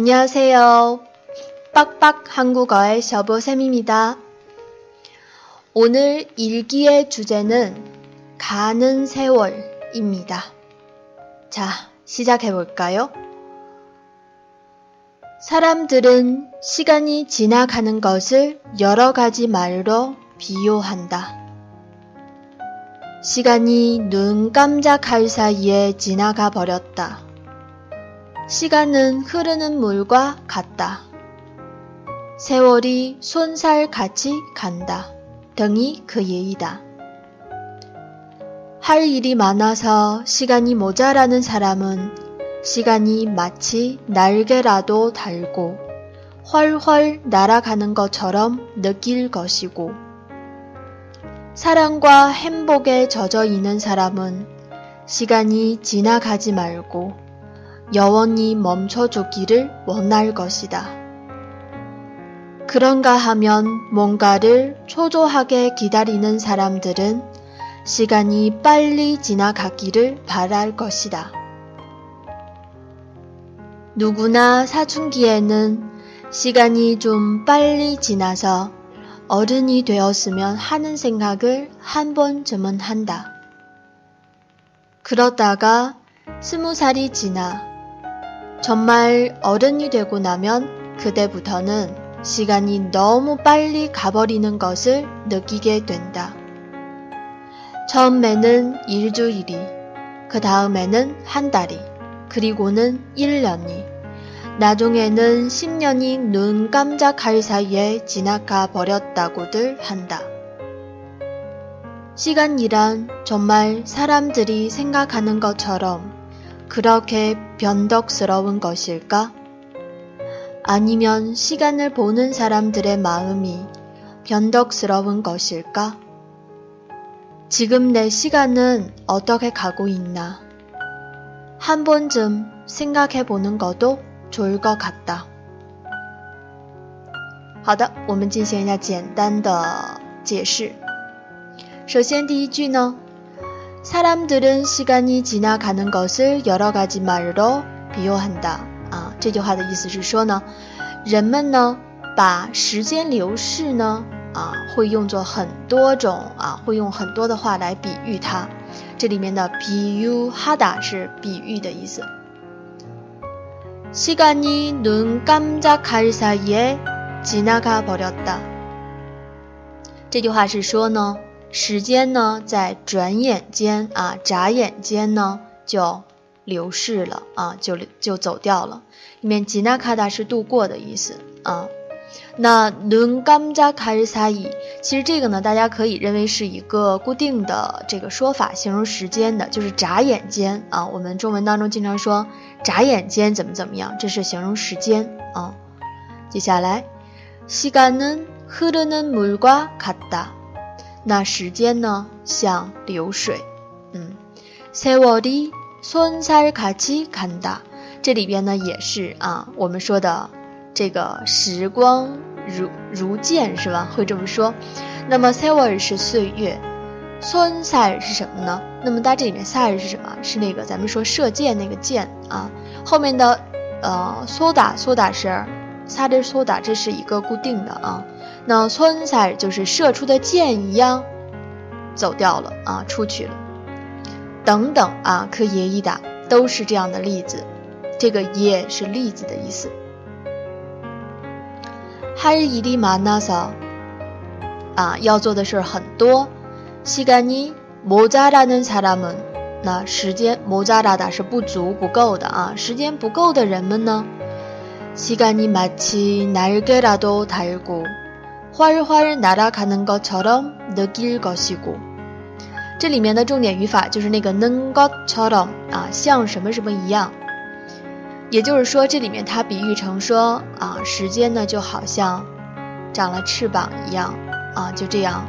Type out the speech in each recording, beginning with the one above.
안녕하세요. 빡빡 한국어의 셔보쌤입니다. 오늘 일기의 주제는 가는 세월입니다. 자, 시작해 볼까요? 사람들은 시간이 지나가는 것을 여러 가지 말로 비유한다. 시간이 눈 깜짝할 사이에 지나가 버렸다. 시간은 흐르는 물과 같다. 세월이 손살 같이 간다. 등이 그 예의다. 할 일이 많아서 시간이 모자라는 사람은 시간이 마치 날개라도 달고 훨훨 날아가는 것처럼 느낄 것이고 사랑과 행복에 젖어 있는 사람은 시간이 지나가지 말고 영원히 멈춰주기를 원할 것이다. 그런가 하면 뭔가를 초조하게 기다리는 사람들은 시간이 빨리 지나가기를 바랄 것이다. 누구나 사춘기에는 시간이 좀 빨리 지나서 어른이 되었으면 하는 생각을 한 번쯤은 한다. 그러다가 스무 살이 지나 정말 어른이 되고 나면 그때부터는 시간이 너무 빨리 가버리는 것을 느끼게 된다. 처음에는 일주일이, 그 다음에는 한 달이, 그리고는 1년이, 나중에는 10년이 눈 깜짝할 사이에 지나가 버렸다고들 한다. 시간이란 정말 사람들이 생각하는 것처럼 그렇게 변덕스러운 것일까? 아니면 시간을 보는 사람들의 마음이 변덕스러운 것일까? 지금 내 시간은 어떻게 가고 있나? 한 번쯤 생각해 보는 것도 좋을 것 같다. 好的，我们进行一下简单的解释。首先，第一句呢， 사람들은 시간이 지나가는 것을 여러 가지 말로 비유한다. 啊，这句话的意思是说呢，人们呢把时间流逝呢啊会用作很多种啊会用很多的话来比喻它。这里面的比喻하다是比喻的意思。 시간이 눈 깜짝할 사이에 지나가 버렸다. 这句话是说呢。 时间呢，在转眼间啊，眨眼间呢，就流逝了啊，就就走掉了。里面吉纳卡达是度过的意思啊。那눈감자칼사 이， 其实这个呢，大家可以认为是一个固定的这个说法，形容时间的，就是眨眼间啊。我们中文当中经常说眨眼间怎么怎么样，这是形容时间啊。接下来，시간은흐르는물과같 다。 那时间呢，像流水，嗯，세월이손살같이간 다。 这里边呢也是啊，我们说的这个时光如如箭是吧？会这么说。那么세월是岁月，손살是什么呢？那么它这里面살是什么？是那个咱们说射箭那个箭啊。后面的呃쏘다쏘다是살的쏘다，这是一个固定的啊。 那村菜就是射出的箭一样，走掉了啊，出去了。等等啊，可也一打都是这样的例子。这个也是例子的意思。할일이많아서啊，要做的事很多。시간이모자라는사람은那时间모자라다是不足不够的啊，时间不够的人们呢？시간이마치날개라도달 고。 활활날아가는것처럼느낄것이 고， 这里面的重点语法就是那个는것처럼啊，像什么什么一样。也就是说，这里面它比喻成说啊，时间呢就好像长了翅膀一样啊，就这样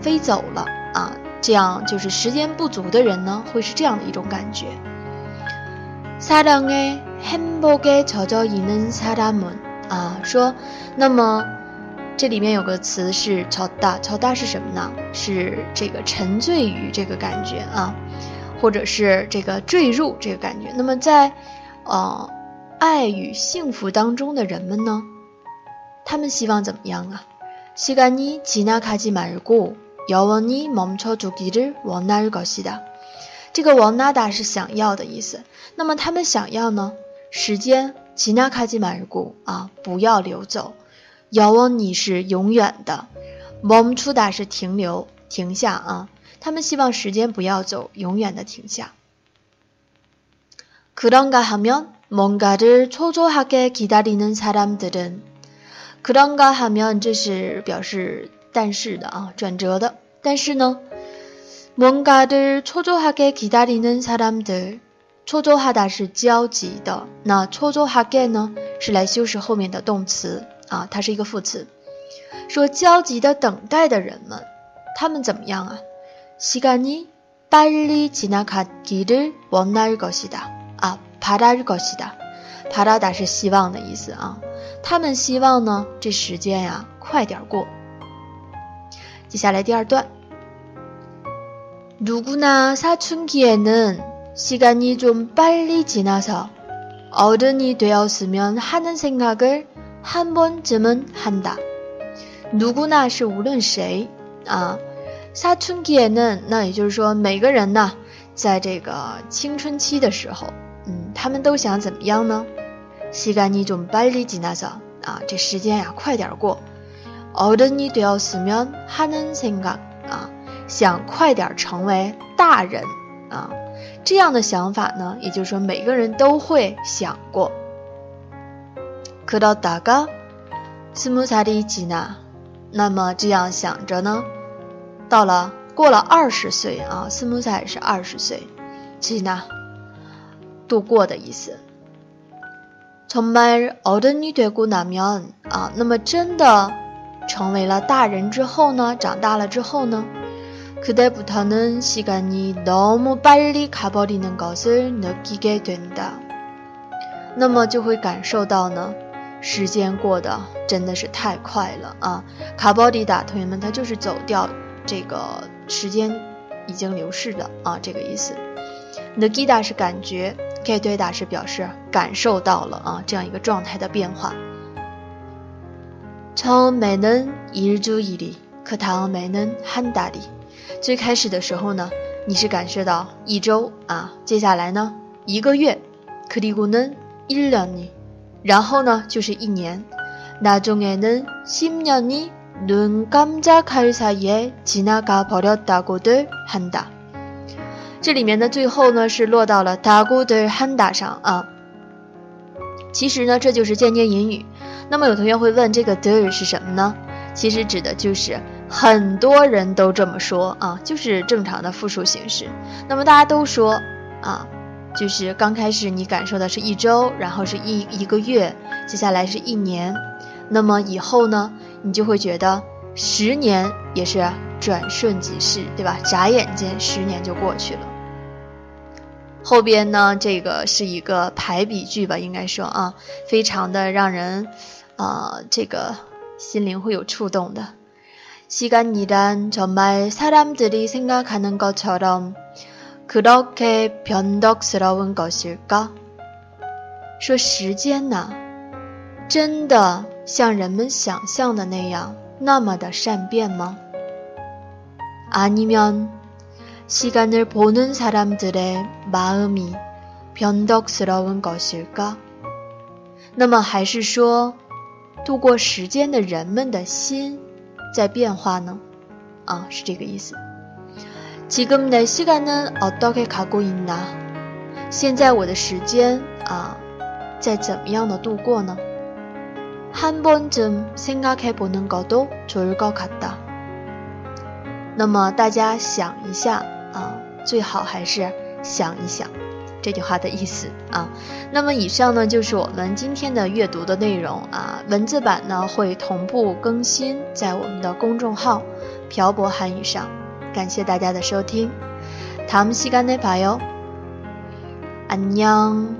飞走了啊。这样就是时间不足的人呢，会是这样的一种感觉。사랑의행복에젖어있는사람은啊，说那么。 这里面有个词是“超大”，“超大”是什么呢？是这个沉醉于这个感觉啊，或者是这个坠入这个感觉。那么在呃 爱与幸福当中的人们呢？他们希望怎么样啊？시간이지나가지말고영원히멈춰두기를원할것이 다。 这个원하다是想要的意思。那么他们想要呢？时间지나가지말고啊，不要流走。 영원히是永远的，멈추다是停留、停下啊。他们希望时间不要走，永远的停下。그런가하면뭔가를초조하게기다리는사람들은그런가하면这是表示但是的啊，转折的。但是呢，뭔가를초조하게기다리는사람들초조하다是焦急的，那초조하게呢是来修饰后面的动词 啊，它是一个副词，说焦急的等待的人们，他们怎么样啊？시간이빨리지나가기를원할것이 다。 啊，바랄것이 다。 바라다是希望的意思啊。他们希望呢，这时间呀快点过。接下来第二段。누구나사춘기에는시간이좀빨리지나서어른이되었으면하는생각을 한번쯤은한 다。 누구나是无论谁啊。사춘기에는那也就是说每个人呢，在这个青春期的时候，嗯，他们都想怎么样呢？시간이좀빨리지나서啊，这时间呀快点过。어른이되었으면하는생각啊，想快点成为大人啊，这样的想法呢，也就是说每个人都会想过。 그러다가스무살이지 나， 那么这样想着呢，到了过了二十岁啊，스무살是二十岁，지나度过的意思。정말어른이되고나면啊，那么真的成为了大人之后呢，长大了之后呢，그때부터는시간이너무빨리가버리는것을느끼게된 다。 那么就会感受到呢， 时间过得真的是太快了啊！가버리다同学们，它就是走掉，这个时间已经流逝了啊，这个意思。느끼다是感觉。给对打是表示感受到了啊这样一个状态的变化。从每能一日一里，可唐每能한다 리。 最开始的时候呢，你是感受到一周啊，接下来呢一个月，그리고는일 년， 然后呢就是一年。나중에는십년이눈깜짝할사이에지나가버렸다고들한 다。 这里面的最后呢是落到了다고들한다上啊。其实呢这就是间接引语。那么有同学会问这个들是什么呢？其实指的就是很多人都这么说啊，就是正常的复数形式。那么大家都说啊， 就是刚开始你感受的是一周，然后是一一个月，接下来是一年，那么以后呢，你就会觉得十年也是转瞬即逝，对吧？眨眼间十年就过去了。后边呢，这个是一个排比句吧，应该说啊，非常的让人啊，这个心灵会有触动的。시간이란정말사람들이생각하는것처럼 그렇게변덕스러운것일 까？ 说时间呢，真的像人们想象的那样那么的善变吗？아니면 시간을보는사람들의마음이변덕스러운것일 까？ 那么还是说，度过时间的人们的心在变化呢？啊，是这个意思。 지금내시간은어떻게가고있 나？ 现在我的时间啊，在怎么样的度过呢？한번쯤생각해보는것도좋을것같 다。 那么大家想一下啊，最好还是想一想这句话的意思啊。那么以上呢就是我们今天的阅读的内容啊，文字版呢会同步更新在我们的公众号“漂泊韩语”上。 感谢大家的收听，다음시간에봐요안녕